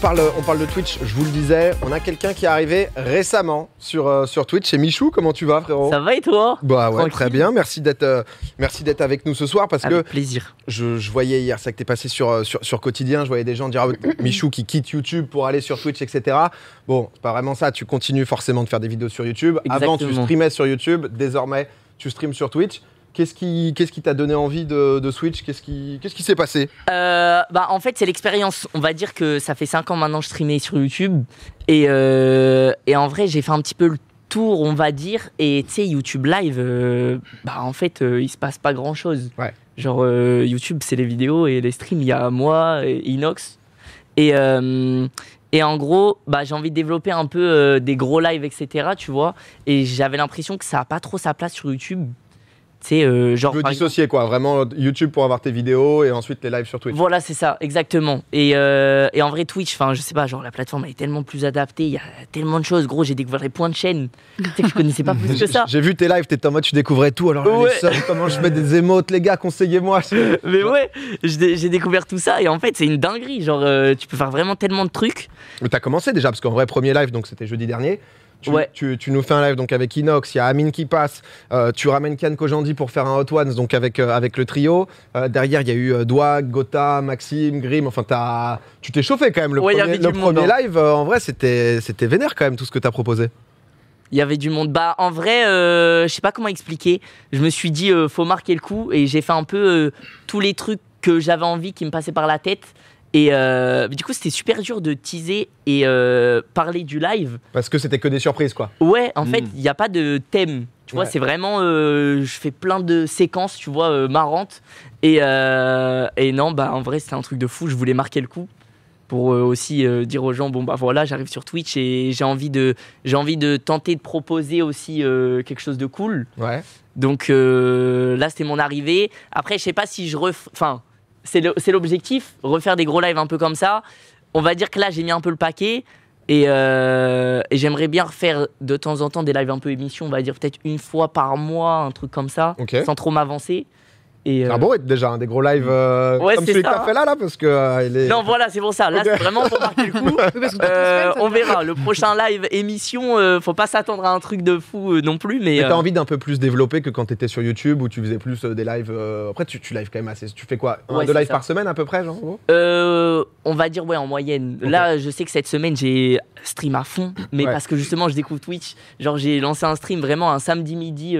parle, on parle de Twitch, je vous le disais, on a quelqu'un qui est arrivé récemment sur, euh, sur Twitch. C'est Michou, comment tu vas frérot Ça va et toi Bah ouais, Tranquille. très bien, merci d'être euh, merci d'être avec nous ce soir parce Avec que plaisir. je, je voyais hier, ça que t'es passé sur, euh, sur, sur Quotidien, je voyais des gens dire ah, Michou qui quitte YouTube pour aller sur Twitch, etc. Bon, c'est pas vraiment ça, tu continues forcément de faire des vidéos sur YouTube. Avant, tu Exactement. streamais sur YouTube, désormais, tu streames sur Twitch. Qu'est-ce qui qu'est-ce qui t'a donné envie de, de Switch? Qu'est-ce qui qu'est-ce qui s'est passé? Euh, bah en fait c'est l'expérience. On va dire que ça fait 5 ans maintenant que je streamais sur YouTube et, euh, et en vrai j'ai fait un petit peu le tour on va dire et tu sais YouTube Live euh, bah en fait il se passe pas grand chose. Ouais. Genre YouTube c'est les vidéos et les streams il y a moi et Inox et et en gros, bah, j'ai envie de développer un peu des gros lives, etc. Tu vois, et j'avais l'impression que ça a pas trop sa place sur YouTube. Euh, genre. Tu veux exemple- dissocier quoi Vraiment YouTube pour avoir tes vidéos et ensuite les lives sur Twitch. Voilà, c'est ça, exactement. Et, euh, et en vrai, Twitch, enfin, je sais pas, genre la plateforme elle est tellement plus adaptée, il y a tellement de choses. Gros, j'ai découvert les points de chaîne. tu sais que je connaissais pas plus que ça. J'ai vu tes lives, t'étais en mode tu découvrais tout. Alors là, Ouais. les comment je mets des émotes, les gars, conseillez-moi. Mais ouais, j'ai j'ai découvert tout ça et en fait, c'est une dinguerie. Genre, euh, tu peux faire vraiment tellement de trucs. Mais t'as commencé déjà parce qu'en vrai premier live donc c'était jeudi dernier. Tu, Ouais. tu, tu nous fais un live donc avec Inox, il y a Amine qui passe, euh, tu ramènes Kian Kojandi pour faire un Hot Ones donc avec, euh, avec le trio. Euh, derrière il y a eu Dwag, Gotha, Maxime, Grim, enfin t'as- tu t'es chauffé quand même. Le Ouais, premier, le du monde, premier hein. live en vrai c'était vénère quand même tout ce que t'as proposé. Il y avait du monde. Bah, en vrai, je sais pas comment expliquer. Je me suis dit, faut marquer le coup et j'ai fait un peu tous les trucs que j'avais envie qui me passaient par la tête. Et euh, du coup, c'était super dur de teaser et euh, parler du live. Parce que c'était que des surprises quoi. Ouais, en fait, il n'y a pas de thème. Tu vois, Ouais. c'est vraiment. euh, je fais plein de séquences, tu vois, euh, marrantes. Et, euh, et non, bah, en vrai, c'était un truc de fou. Je voulais marquer le coup pour euh, aussi euh, dire aux gens bon, bah voilà, j'arrive sur Twitch et j'ai envie, de, j'ai envie de tenter de proposer aussi euh, quelque chose de cool. Ouais. Donc euh, là, c'était mon arrivée. Après, je sais pas si je ref... Enfin, c'est l'objectif, refaire des gros lives un peu comme ça. On va dire que là, j'ai mis un peu le paquet. Et, euh, et j'aimerais bien refaire de temps en temps des lives un peu émission, on va dire peut-être une fois par mois, un truc comme ça, sans trop m'avancer. Et, C'est euh, bon déjà, hein, des gros lives euh, Ouais, comme celui que ça, t'as hein. fait là là parce que euh, il est- Non, voilà, c'est pour ça. Là, c'est vraiment pour marquer le coup. Que Euh, on verra. Le prochain live émission, faut pas s'attendre à un truc de fou non plus. Mais, t'as envie d'un peu plus développer que quand t'étais sur YouTube où tu faisais plus des lives. Après, tu, tu lives quand même assez. Tu fais quoi Un, Ouais, deux lives ça. par semaine à peu près, genre on va dire ouais en moyenne. Là, je sais que cette semaine j'ai stream à fond, mais Ouais. parce que justement je découvre Twitch. Genre j'ai lancé un stream vraiment un samedi midi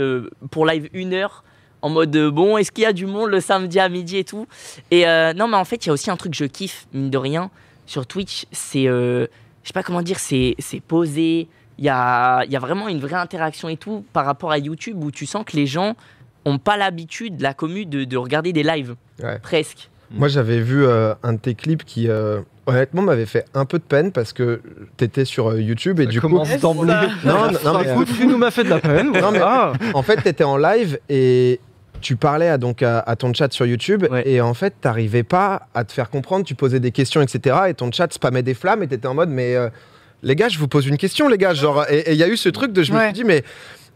pour live une heure en mode euh, bon est-ce qu'il y a du monde le samedi à midi et tout? Et euh, non mais en fait il y a aussi un truc que je kiffe mine de rien sur Twitch, c'est euh, je sais pas comment dire, c'est c'est posé. Il y a, y a vraiment une vraie interaction et tout par rapport à YouTube où tu sens que les gens ont pas l'habitude, la commu, de, de regarder des lives. Ouais. Presque. Moi, j'avais vu euh, un de tes clips qui, euh, honnêtement, m'avait fait un peu de peine parce que t'étais sur euh, YouTube et du coup. d'emblée. Non, non, non, mais Écoute, tu nous m'as fait de la peine. Non, mais- voilà. En fait, t'étais en live et tu parlais à, donc à, à ton chat sur YouTube Ouais. et en fait, t'arrivais pas à te faire comprendre. Tu posais des questions, etc. Et ton chat spammait des flammes et t'étais en mode, mais euh, les gars, je vous pose une question, les gars. Genre, et il y a eu ce truc de, je me suis dit, mais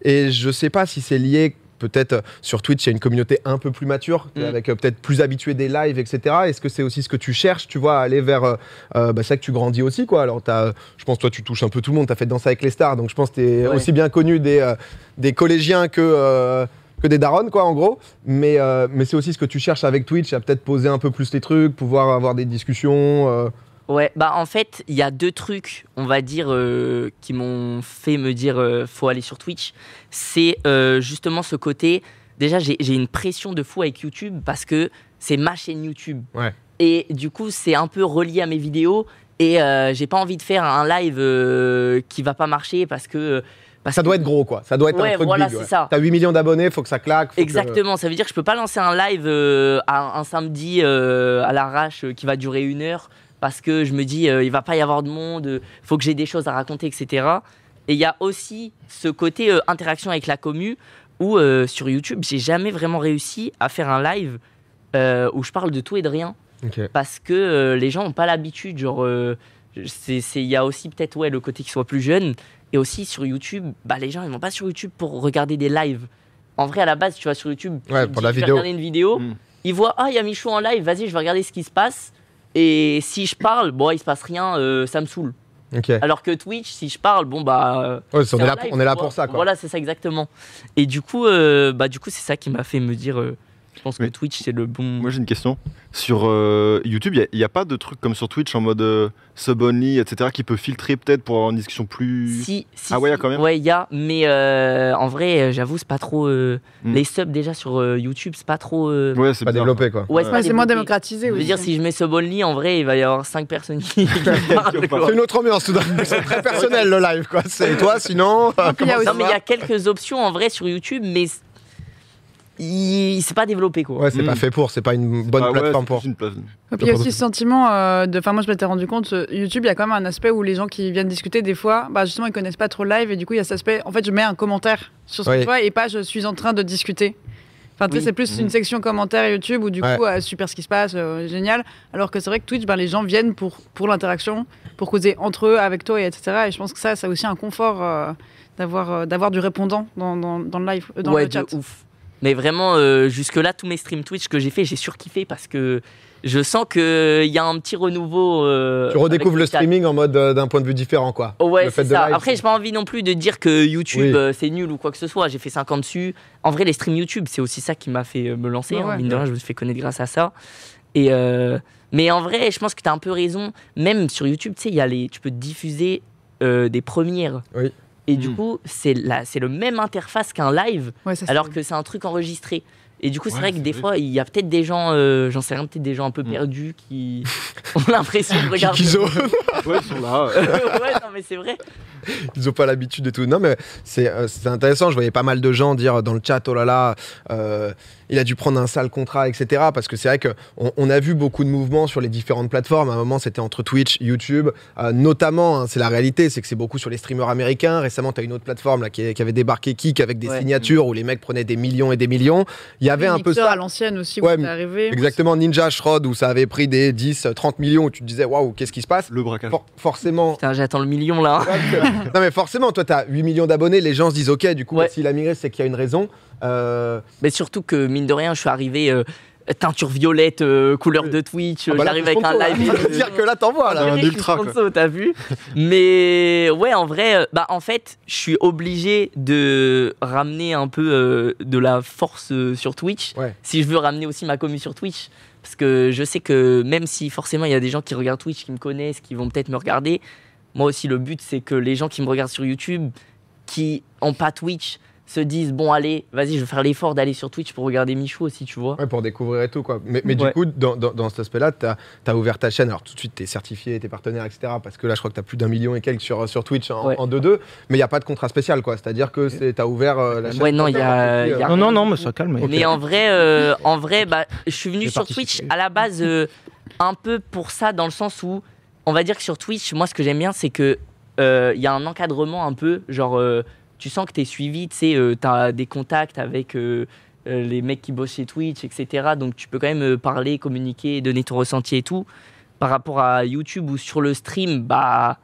et je sais pas si c'est lié. Peut-être sur Twitch, il y a une communauté un peu plus mature, Mm. avec euh, peut-être plus habituée des lives, etc. Est-ce que c'est aussi ce que tu cherches, tu vois, à aller vers. euh, euh, bah, c'est ça que tu grandis aussi, quoi. Alors, t'as, je pense, toi, tu touches un peu tout le monde, t'as fait danser avec les stars, donc je pense que t'es Ouais. aussi bien connu des, euh, des collégiens que, euh, que des darons, quoi, en gros. Mais, euh, mais c'est aussi ce que tu cherches avec Twitch, à peut-être poser un peu plus les trucs, pouvoir avoir des discussions. euh. Ouais, bah en fait, il y a deux trucs, on va dire, euh, qui m'ont fait me dire euh, faut aller sur Twitch. C'est euh, justement ce côté. Déjà, j'ai j'ai une pression de fou avec YouTube parce que c'est ma chaîne YouTube. Ouais. Et du coup, c'est un peu relié à mes vidéos. Et euh, j'ai pas envie de faire un live euh, qui va pas marcher parce que. Parce Ça doit être gros, quoi. Ça doit être Ouais, un truc voilà, big. c'est ouais. ça. T'as 8 millions d'abonnés, faut que ça claque. faut que- Exactement, ça veut dire que je peux pas lancer un live euh, un samedi euh, à l'arrache euh, qui va durer une heure parce que je me dis euh, il va pas y avoir de monde, faut que j'ai des choses à raconter, etc. Et il y a aussi ce côté interaction avec la commu où sur YouTube j'ai jamais vraiment réussi à faire un live où je parle de tout et de rien parce que les gens n'ont pas l'habitude. Genre, il y a aussi peut-être ouais, le côté qu'ils soient plus jeunes. Et aussi sur YouTube, bah, les gens ils vont pas sur YouTube pour regarder des lives. En vrai, à la base, tu vas sur YouTube, tu Ouais, pour la vidéo. regarder une vidéo. Mm. Ils voient, ah, il y a Michou en live, vas-y, je vais regarder ce qui se passe. Et si je parle, bon, il se passe rien, euh, ça me saoule. Ok. Alors que Twitch, si je parle, bon bah. euh, Ouais, on est là, live, on est là tu pour ça, quoi. Voilà, c'est ça exactement. Et du coup, euh, bah du coup, c'est ça qui m'a fait me dire. euh, je pense que. Twitch c'est le bon. Moi j'ai une question. Sur euh, YouTube, il n'y a, pas de truc comme sur Twitch en mode euh, sub only, etc., qui peut filtrer peut-être pour avoir une discussion plus. Si, si, Ah ouais, y a quand même Ouais, il y a, mais euh, en vrai, euh, j'avoue, c'est pas trop. euh, Hmm. Les subs déjà sur euh, YouTube, c'est pas trop. euh, Ouais, c'est Pas bizarre. développé, quoi. Ouais, c'est moins démocratisé Je veux dire, si je mets sub only, en vrai, il va y avoir 5 personnes qui. C'est une autre ambiance, tout d'un coup. C'est très personnel, le live, quoi. C'est toi, sinon. euh, il Non, mais il y a quelques options en vrai sur YouTube, mais c- il c'est pas développé quoi. Ouais, c'est Mm. pas fait pour, c'est pas une bonne Ah ouais, plateforme pour. plus une place- Et puis il y a aussi ce sentiment euh, de. Enfin, moi, je m'étais rendu compte, euh, YouTube, il y a quand même un aspect où les gens qui viennent discuter, des fois, bah, justement, ils connaissent pas trop le live et du coup, il y a cet aspect. En fait, je mets un commentaire sur ce que Oui. je vois et pas je suis en train de discuter. Enfin, tu sais, Oui. c'est plus une section commentaires YouTube où du Ouais. coup, euh, super ce qui se passe, euh, génial. Alors que c'est vrai que Twitch, ben, les gens viennent pour, pour l'interaction, pour causer entre eux, avec toi, et etc. Et je pense que ça, ça a aussi un confort euh, d'avoir euh, d'avoir du répondant dans, dans, dans le live, euh, dans ouais, le chat. de ouf. Mais vraiment, euh, jusque-là, tous mes streams Twitch que j'ai fait, j'ai surkiffé parce que je sens qu'il y a un petit renouveau. euh, Tu redécouvres le streaming en mode euh, d'un point de vue différent, quoi. Oh ouais, Le fait c'est de ça. live, Après, j'ai pas envie non plus de dire que YouTube Oui. euh, c'est nul ou quoi que ce soit. J'ai fait 5 ans dessus. En vrai, les streams YouTube, c'est aussi ça qui m'a fait euh, me lancer. Ouais, hein. ouais. Mine de rien, je me suis fait connaître grâce à ça. Et euh, mais en vrai, je pense que tu as un peu raison. Même sur YouTube, tu sais, il y a les, tu peux diffuser euh, des premières. Oui. Et du Mm. coup, c'est la- c'est le même interface qu'un live, Ouais, ça, c'est- alors que c'est un truc enregistré. Et du coup, c'est Ouais, vrai que des vrai. fois, il y a peut-être des gens, euh, j'en sais rien, peut-être des gens un peu Mm. perdus qui ont l'impression de regarder. Qu'ils ont, Ouais, ils sont là. ouais, non, mais c'est vrai. ils ont pas l'habitude et tout. Non, mais c'est euh, c'est intéressant. Je voyais pas mal de gens dire dans le chat, oh là là, euh, il a dû prendre un sale contrat, etc. Parce que c'est vrai qu'on on a vu beaucoup de mouvements sur les différentes plateformes. À un moment, c'était entre Twitch, YouTube, euh, notamment. hein, c'est la réalité, c'est que c'est beaucoup sur les streamers américains. Récemment, tu as une autre plateforme là, qui, qui avait débarqué Kik avec des Ouais. signatures où les mecs prenaient des millions et des millions. Il y avait un peu ça. à l'ancienne aussi, Ouais, où c'est arrivé. Exactement, Ninja Shroud où ça avait pris des 10, 30 millions où tu te disais waouh, qu'est-ce qui se passe? Le braquage. For- Forcément. Putain, j'attends le million là. non mais forcément, toi t'as 8 millions d'abonnés, les gens se disent ok, du coup Ouais. s'il a migré c'est qu'il y a une raison. Euh, Mais surtout que, mine de rien, je suis arrivé euh, teinture violette, euh, couleur de Twitch. ah bah J'arrive avec un live. Ça veut dire que là t'envoies On là. un ultra, t'as vu? Mais ouais, en vrai, bah en fait, je suis obligé de ramener un peu euh, de la force euh, sur Twitch Ouais. si je veux ramener aussi ma commu sur Twitch. Parce que je sais que même si forcément il y a des gens qui regardent Twitch, qui me connaissent, qui vont peut-être me regarder, moi aussi le but c'est que les gens qui me regardent sur YouTube, qui ont pas Twitch, se disent bon allez, vas-y, je vais faire l'effort d'aller sur Twitch pour regarder Michou aussi, tu vois. Ouais, pour découvrir et tout quoi. Mais, mais Ouais. du coup, dans, dans- dans cet aspect-là, t'as as ouvert ta chaîne. Alors tout de suite, t'es certifié, t'es partenaire, etc. Parce que là, je crois que t'as plus d'un million et quelques sur, sur Twitch en, Ouais. en 2-2. Mais il n'y a pas de contrat spécial quoi. C'est-à-dire que c'est- t'as ouvert euh, la chaîne. Ouais, non, il y a- il y a- Non, non, non, mais ça calme. Mais en vrai, euh, en vrai, bah, je suis venu sur participé. Twitch à la base euh, un peu pour ça, dans le sens où on va dire que sur Twitch, moi, ce que j'aime bien, c'est que euh, il y a un encadrement un peu, genre, euh, tu sens que tu es suivi, tu sais, euh, as des contacts avec euh, euh, les mecs qui bossent chez Twitch, etc. Donc tu peux quand même parler, communiquer, donner ton ressenti et tout. Par rapport à YouTube ou sur le stream, bah,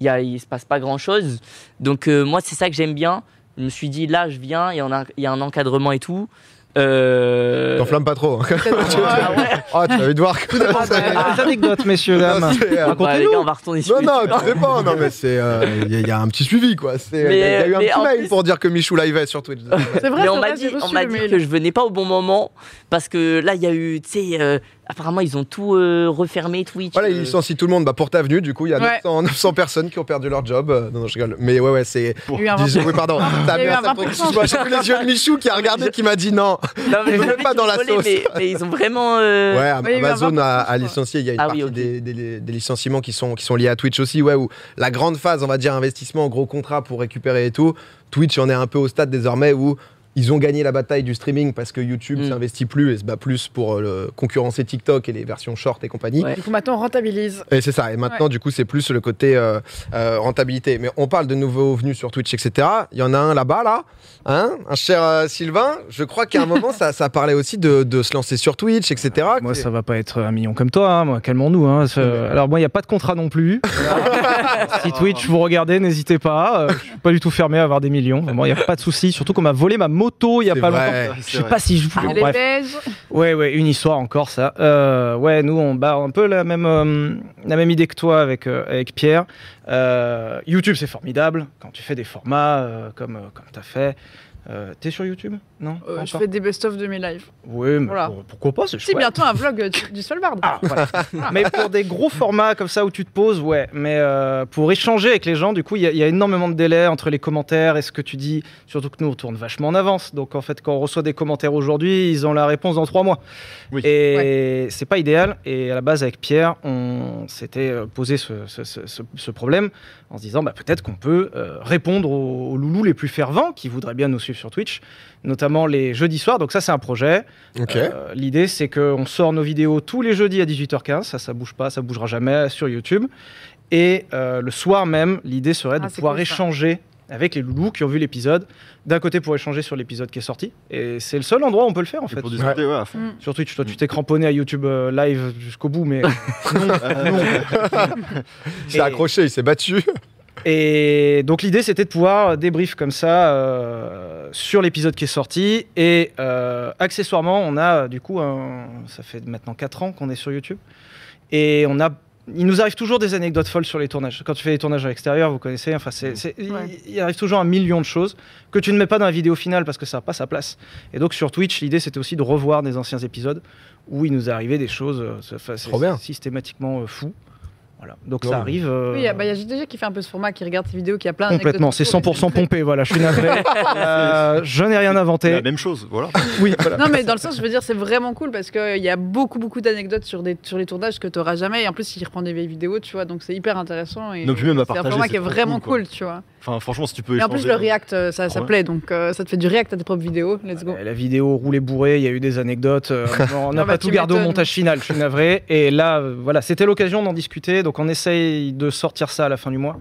il y a- il se passe pas grand chose. Donc moi, c'est ça que j'aime bien. Je me suis dit, là, je viens, il y, en a- il y a un encadrement et tout. Euh... T'enflammes pas trop. hein. Ah ouais. Oh, tu as envie de voir que Ah, bah, des anecdotes, messieurs, dames. Non, euh, Bah, les Racontez-nous. gars, on va retourner sur Non, non, tout dépend. Non, mais c'est. euh, Il y, a- il y a un petit suivi, quoi. C'est- Il y, a- il y a eu un petit mail plus- pour dire que Michou live sur Twitch. C'est vrai, Mais on m'a dit, reçu on dit que je venais pas au bon moment parce que là, il y a eu, tu sais, euh, apparemment, ils ont tout euh, refermé Twitch. Voilà, euh, ils licencient tout le monde bah, pour ta venue. Du coup, il y a Ouais. 900, 900 personnes qui ont perdu leur job. Euh, Non, non, je rigole. Mais ouais, ouais, c'est. Oui, pardon. T'as Il y a eu mis un un sacré 20%. excuse-moi, J'ai vu les yeux de Michou qui a regardé, qui m'a dit non. Non, mais Je pas dans la sauce. Mais, mais ils ont vraiment. euh, Ouais, Oui, Amazon 20%, a, licencié. Il y a une Ah oui, partie des, des- des licenciements qui sont, qui sont liés à Twitch aussi. Ouais, où la grande phase, on va dire, investissement, gros contrat pour récupérer et tout. Twitch en est un peu au stade désormais où ils ont gagné la bataille du streaming parce que YouTube Mm. s'investit plus et se bat plus pour euh, le concurrencer TikTok et les versions short et compagnie. Ouais. Du coup, maintenant, on rentabilise. Et c'est ça. Et maintenant, du coup, c'est plus le côté euh, euh, rentabilité. Mais on parle de nouveaux venus sur Twitch, etc. Il y en a un là-bas, là, hein, un cher euh, Sylvain. Je crois qu'à un moment, ça, ça parlait aussi de, de se lancer sur Twitch, etc. Moi, ça va pas être un million comme toi, hein, moi, calmons-nous. hein. Alors, moi, il n'y a pas de contrat non plus. si Twitch, vous regardez, n'hésitez pas. Je suis pas du tout fermé à avoir des millions. Moi, il n'y a pas de souci. Surtout qu'on m'a volé ma moto il y a pas vrai. longtemps. Je sais vrai. pas si je Ah, les bref. beiges. Ouais, ouais, une histoire encore ça. Euh, ouais, nous on bat un peu la même, euh, la même idée que toi avec, euh, avec Pierre. Euh, YouTube c'est formidable quand tu fais des formats euh, comme, euh, comme tu as fait. Euh, T'es sur YouTube Non Euh, je fais des best-of de mes lives. Oui, mais Voilà. pour- pourquoi pas C'est Si, bientôt un vlog euh, du- du Svalbard. Ah, voilà. mais pour des gros formats comme ça où tu te poses, ouais. Mais euh, pour échanger avec les gens, du coup, il y, a- il y a énormément de délais entre les commentaires et ce que tu dis. Surtout que nous, on tourne vachement en avance. Donc, en fait, quand on reçoit des commentaires aujourd'hui, ils ont la réponse dans trois mois. Oui. Et c'est pas idéal. Et à la base, avec Pierre, on s'était posé ce, ce- ce- ce- ce problème en se disant bah, peut-être qu'on peut euh, répondre aux, aux loulous les plus fervents qui voudraient bien nous suivre sur Twitch, notamment les jeudis soirs. Donc, ça, c'est un projet. Euh, L'idée, c'est qu'on sort nos vidéos tous les jeudis à 18h15. Ça, ça bouge pas, ça bougera jamais sur YouTube. Et euh, le soir même, l'idée serait de Ah, c'est pouvoir cool, échanger avec les loulous qui ont vu l'épisode. D'un côté, pour échanger sur l'épisode qui est sorti. Et c'est le seul endroit où on peut le faire, en Et fait. pour discuter, ouais, à fond. Mm. Sur Twitch, toi, tu t'es cramponné à YouTube euh, live jusqu'au bout, mais Il s'est accroché, il s'est battu. Et donc l'idée c'était de pouvoir débrief comme ça euh, sur l'épisode qui est sorti et euh, accessoirement on a du coup un- ça fait maintenant 4 ans qu'on est sur YouTube et on a il nous arrive toujours des anecdotes folles sur les tournages. Quand tu fais les tournages à l'extérieur, vous connaissez, enfin c'est, c'est- il- Ouais. il, arrive toujours un million de choses que tu ne mets pas dans la vidéo finale parce que ça n'a pas sa place. Et donc sur Twitch, l'idée c'était aussi de revoir des anciens épisodes où il nous arrivé des choses euh, c'est- enfin, c'est Trop bien. systématiquement euh, fou. Voilà. Donc Non, ça arrive. euh, Oui, il y a bah, y a JDG qui fait un peu ce format, qui regarde ces vidéos, qui a plein Complètement, c'est 100% pompé, voilà, je suis navré. Euh, je n'ai rien inventé. La même chose, voilà. Oui, voilà. Non, mais dans le sens, je veux dire, c'est vraiment cool parce qu'il y a beaucoup, beaucoup d'anecdotes sur, des, sur les tournages que tu n'auras jamais. Et en plus, il reprend des vieilles vidéos, tu vois, donc c'est hyper intéressant. Et Non, puis même à c'est un partager, format c'est qui est vraiment cool, tu vois. Enfin, franchement, si tu peux Et en plus, le euh, react, euh, ça, ça Ouais. plaît, donc euh, ça te fait du react à tes propres vidéos. Let's go. Euh, La vidéo roulée bourrée, il y a eu des anecdotes. euh, on n'a Ah bah, pas tout gardé au montage final, je suis navré. Et là, euh, voilà, c'était l'occasion d'en discuter. Donc on essaye de sortir ça à la fin du mois.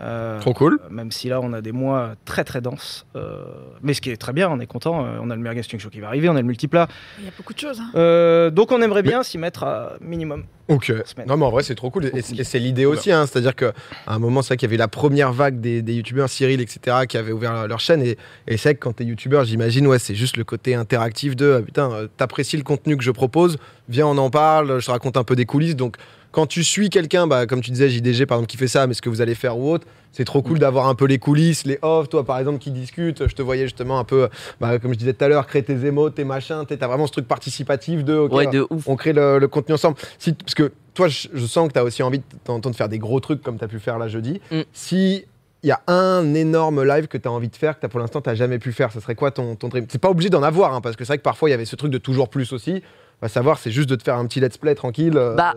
Euh, Trop cool. Même si là, on a des mois très très denses. Euh, mais ce qui est très bien, on est content. Euh, On a le Merguez Show qui va arriver, on a le multiplat. Il y a beaucoup de choses. hein. Euh, donc on aimerait bien s'y mettre à minimum. Ok. Non, mais en vrai, c'est trop cool. Et, c'est l'idée aussi. Hein, C'est-à-dire qu'à un moment, c'est vrai qu'il y avait la première vague des, des youtubeurs, Cyril, etc., qui avaient ouvert leur chaîne. Et, et c'est vrai que quand t'es youtubeur, j'imagine, ouais, c'est juste le côté interactif de ah, putain, t'apprécies le contenu que je propose, viens, on en parle, je te raconte un peu des coulisses. Donc, quand tu suis quelqu'un, bah, comme tu disais, JDG, par exemple, qui fait ça, mais ce que vous allez faire ou autre, c'est trop cool d'avoir un peu les coulisses, les off, toi, par exemple, qui discute. Je te voyais justement un peu, bah, comme je disais tout à l'heure, créer tes émotes, tes machins. T'as vraiment ce truc participatif de. Ouais, de ouf. on crée le, le contenu ensemble. Si, parce que toi, je, je sens que tu as aussi envie de faire des gros trucs comme tu as pu faire là jeudi. Mm. Si il y a un énorme live que tu as envie de faire, que t'as- pour l'instant tu jamais pu faire, ça serait quoi ton, ton dream C'est pas obligé d'en avoir, hein, parce que c'est vrai que parfois il y avait ce truc de toujours plus aussi. Va savoir, c'est juste de te faire un petit let's play tranquille. euh, Bah,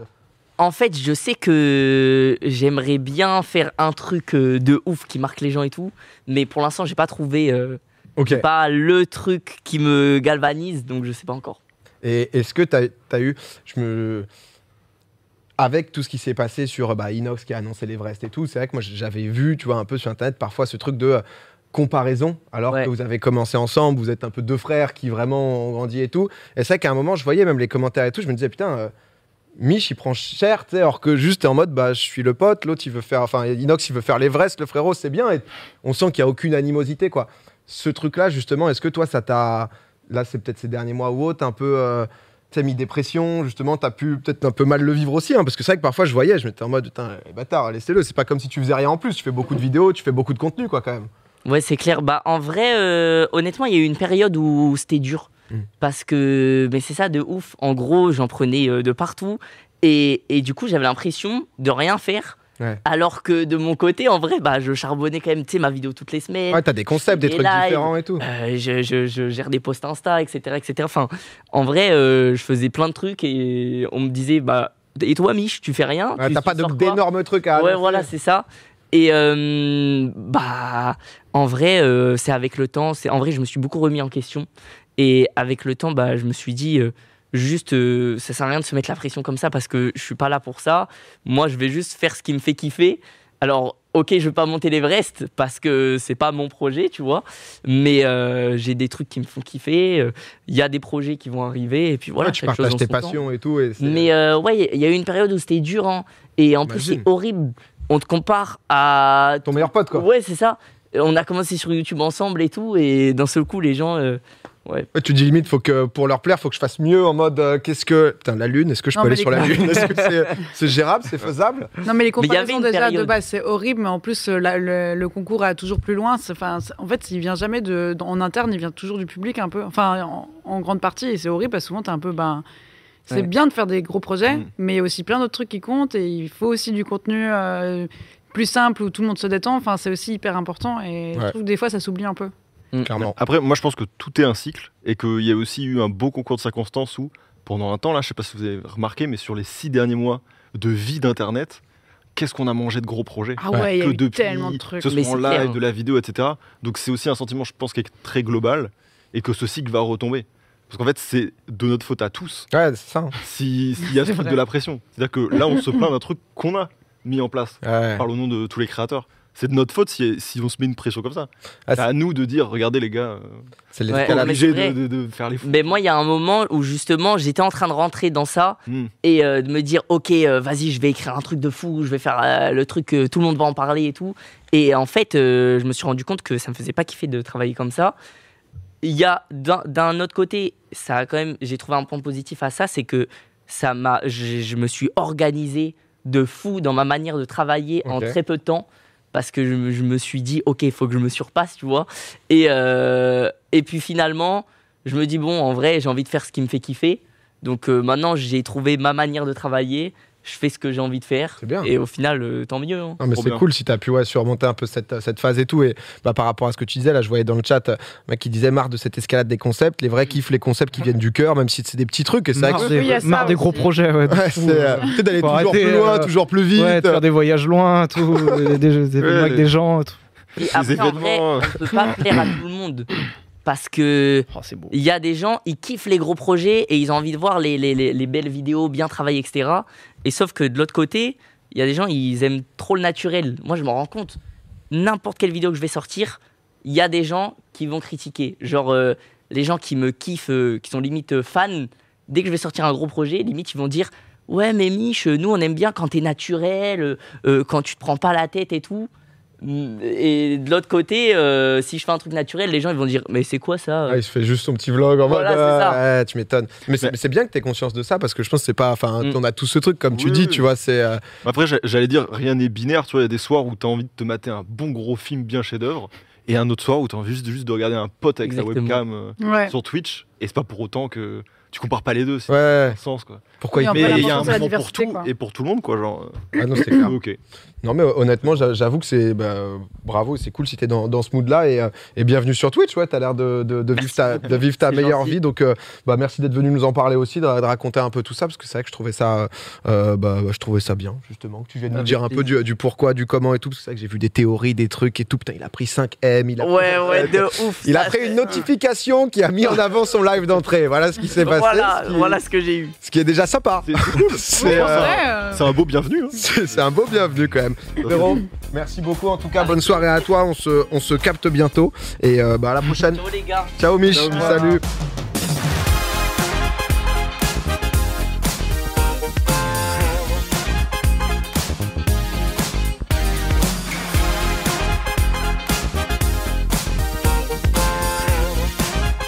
En fait, je sais que j'aimerais bien faire un truc euh, de ouf qui marque les gens et tout, mais pour l'instant, j'ai pas trouvé euh, pas le truc qui me galvanise, donc je sais pas encore. Et est-ce que tu as, eu. Je me... Avec tout ce qui s'est passé sur bah, Inox qui a annoncé l'Everest et tout, c'est vrai que moi j'avais vu, tu vois, un peu sur Internet parfois ce truc de euh, comparaison, alors Ouais. que vous avez commencé ensemble, vous êtes un peu deux frères qui vraiment ont grandi et tout. Et c'est vrai qu'à un moment, je voyais même les commentaires et tout, je me disais, putain, euh, Mich, il prend cher, alors que juste, t'es en mode, bah, je suis le pote, l'autre, il veut faire, enfin, Inox, il veut faire l'Everest, le frérot, c'est bien, et on sent qu'il n'y a aucune animosité, quoi. Ce truc-là, justement, est-ce que toi, ça t'a, là, c'est peut-être ces derniers mois ou autre, un peu, euh, t'as mis des pressions, justement, t'as pu peut-être un peu mal le vivre aussi, hein, parce que c'est vrai que parfois, je voyais, je m'étais en mode, putain, eh, bâtard, laissez-le, c'est pas comme si tu faisais rien en plus, tu fais beaucoup de vidéos, tu fais beaucoup de contenu, quoi, quand même. Ouais, c'est clair. Bah, en vrai, euh, honnêtement, il y a eu une période où c'était dur. Mm. Parce que, mais c'est ça de ouf. En gros, j'en prenais euh, de partout. Et, et du coup, j'avais l'impression de rien faire. Ouais. Alors que de mon côté, en vrai, bah, je charbonnais quand même, tu sais, ma vidéo toutes les semaines. Ouais, t'as des concepts, des trucs live. différents et tout. Euh, je, je- je gère des posts Insta, etc. etc. Enfin, en vrai, euh, je faisais plein de trucs et on me disait, bah, et toi, Mich, tu fais rien? Ouais, t'as pas d'énormes trucs à Ouais, annoncer. voilà, c'est ça. Et euh, bah, en vrai, euh, c'est avec le temps. C'est en vrai, je me suis beaucoup remis en question. Et avec le temps, bah, je me suis dit, euh, juste, euh, ça sert à rien de se mettre la pression comme ça parce que je suis pas là pour ça. Moi, je vais juste faire ce qui me fait kiffer. Alors, ok, je vais pas monter l'Everest parce que c'est pas mon projet, tu vois. Mais euh, j'ai des trucs qui me font kiffer. Il y a des projets qui vont arriver. Et puis voilà, Ouais, tu partages tes temps. passions et tout. Et Mais euh, ouais, il y a eu une période où c'était dur. hein. Et en plus, c'est horrible. On te compare à. ton meilleur pote, quoi. Ouais, c'est ça. on a commencé sur YouTube ensemble et tout, et d'un seul coup, les gens. euh, ouais. Ouais, tu dis limite, faut que pour leur plaire, faut que je fasse mieux en mode euh, qu'est-ce que. Putain, la Lune, est-ce que je Non, peux aller sur la Lune? Est-ce que c'est c'est gérable C'est faisable? Non, mais les Mais il y avait comparaisons déjà de base, c'est horrible, mais en plus, euh, la- le, le concours a toujours plus loin. C'est- en fait, il vient jamais de, en interne, il vient toujours du public un peu. Enfin, en, en grande partie, et c'est horrible parce que souvent, t'es un peu. Ben, c'est Ouais. bien de faire des gros projets, Mm. mais il y a aussi plein d'autres trucs qui comptent et il faut aussi du contenu euh, plus simple où tout le monde se détend. Enfin, c'est aussi hyper important et je Ouais. trouve que des fois, ça s'oublie un peu. Clairement. Après, moi, je pense que tout est un cycle et qu'il y a aussi eu un beau concours de circonstances où, pendant un temps, là, je sais pas si vous avez remarqué, mais sur les six derniers mois de vie d'Internet, qu'est-ce qu'on a mangé de gros projets Ah Ouais. il y a que eu depuis, tellement de trucs. que ce soit en live, clair. de la vidéo, etc. Donc c'est aussi un sentiment, je pense, qui est très global et que ce cycle va retomber. Parce qu'en fait, c'est de notre faute à tous Ouais, c'est ça. hein. si- s'il y a ce C'est truc de la pression. C'est-à-dire que là, on se plaint d'un truc qu'on a mis en place Ouais. par le nom de tous les créateurs. C'est de notre faute si, si on se met une pression comme ça. Ah, c'est à nous de dire, regardez les gars, euh, C'est Ouais, on est l'escalade. mais obligé de, de- de faire les fous. Mais moi, il y a un moment où justement, j'étais en train de rentrer dans ça Hmm. et euh, de me dire, ok, euh, vas-y, je vais écrire un truc de fou, je vais faire euh, le truc, que tout le monde va en parler et tout. Et en fait, euh, je me suis rendu compte que ça me faisait pas kiffer de travailler comme ça. Il y a d'un- autre côté, ça a quand même, j'ai trouvé un point positif à ça, c'est que ça m'a, je, je me suis organisé de fou dans ma manière de travailler en très peu de temps parce que je, me- suis dit, ok, il faut que je me surpasse, tu vois. Et, euh, et puis finalement, je me dis, bon, en vrai, j'ai envie de faire ce qui me fait kiffer. Donc euh, maintenant, j'ai trouvé ma manière de travailler. Je fais ce que j'ai envie de faire. C'est bien. Et au final, euh, tant mieux. hein. Non, mais c'est cool si tu as pu ouais, surmonter un peu cette, cette phase et tout. Et bah, par rapport à ce que tu disais, là, je voyais dans le chat, euh, un mec qui disait marre de cette escalade des concepts. Les vrais kiffent les concepts qui viennent du cœur, même si c'est des petits trucs. Et c'est vrai Marre Oui, des, ça marre des gros projets. Ouais, Ouais, c'est euh, euh, d'aller Faut toujours arrêter, plus loin, euh, toujours plus vite. ouais, de faire des voyages loin, tout, des, des, des Ouais, avec les- des gens. Tout. Et après, en vrai, événements. on peut pas plaire à tout le monde. Parce que Oh, il y a des gens, ils kiffent les gros projets et ils ont envie de voir les, les- les- les belles vidéos bien travaillées, etc. Et sauf que de l'autre côté, il y a des gens, ils aiment trop le naturel. Moi, je m'en rends compte. N'importe quelle vidéo que je vais sortir, il y a des gens qui vont critiquer. Genre, euh, les gens qui me kiffent, euh, qui sont limite euh, fans, dès que je vais sortir un gros projet, limite, ils vont dire Ouais, mais Mich, nous, on aime bien quand t'es naturel, quand tu te prends pas la tête et tout. Mm, Et de l'autre côté, euh, si je fais un truc naturel, les gens ils vont dire Mais c'est quoi ça Ah, il se fait juste son petit vlog en Voilà, mode ça. ouais, tu m'étonnes. Mais c'est bien que tu aies conscience de ça parce que je pense que c'est pas. Enfin, Mm. on a tous ce truc, comme tu dis, oui. tu vois, c'est. euh, Après, j'a- j'allais dire, rien n'est binaire. Tu vois, il y a des soirs où tu as envie de te mater un bon gros film bien chef-d'œuvre, et un autre soir où tu as envie juste, juste de regarder un pote avec sa webcam euh, Ouais. sur Twitch. Et c'est pas pour autant que tu compares pas les deux. C'est Ouais, sens quoi. pourquoi Oui, il Mais il y a un moment pour tout quoi. et pour tout le monde quoi. Genre, Ah non, c'est clair. ok. Non, mais honnêtement, j'a- j'avoue que c'est. bah, bravo, c'est cool si t'es dans, dans ce mood-là. Et, euh, et bienvenue sur Twitch. Ouais, t'as l'air de, de, de vivre ta, de vivre ta C'est meilleure gentil. vie. Donc, euh, bah, merci d'être venu nous en parler aussi, de, de raconter un peu tout ça. Parce que c'est vrai que je trouvais ça. euh, bah, bah, je trouvais ça bien, justement. Que tu viennes nous dire un peu du, du pourquoi, du comment et tout. Parce que c'est vrai que j'ai vu des théories, des trucs et tout. Putain, il a pris 5M. Il a pris- Ouais, ouais, de ouf. Il a ça, pris une notification qui a mis en avant son live d'entrée. Voilà ce qui s'est passé. Voilà, ce, qui, voilà ce que j'ai eu. ce qui est déjà sympa. C'est cool. Euh, euh, un beau bienvenu. hein. c'est- un beau bienvenu quand même. Véro, merci beaucoup. En tout cas, bonne soirée à toi. On se, on se capte bientôt. Et euh, bah, à la prochaine. Ciao les gars. Ciao Mich, Ciao, salut.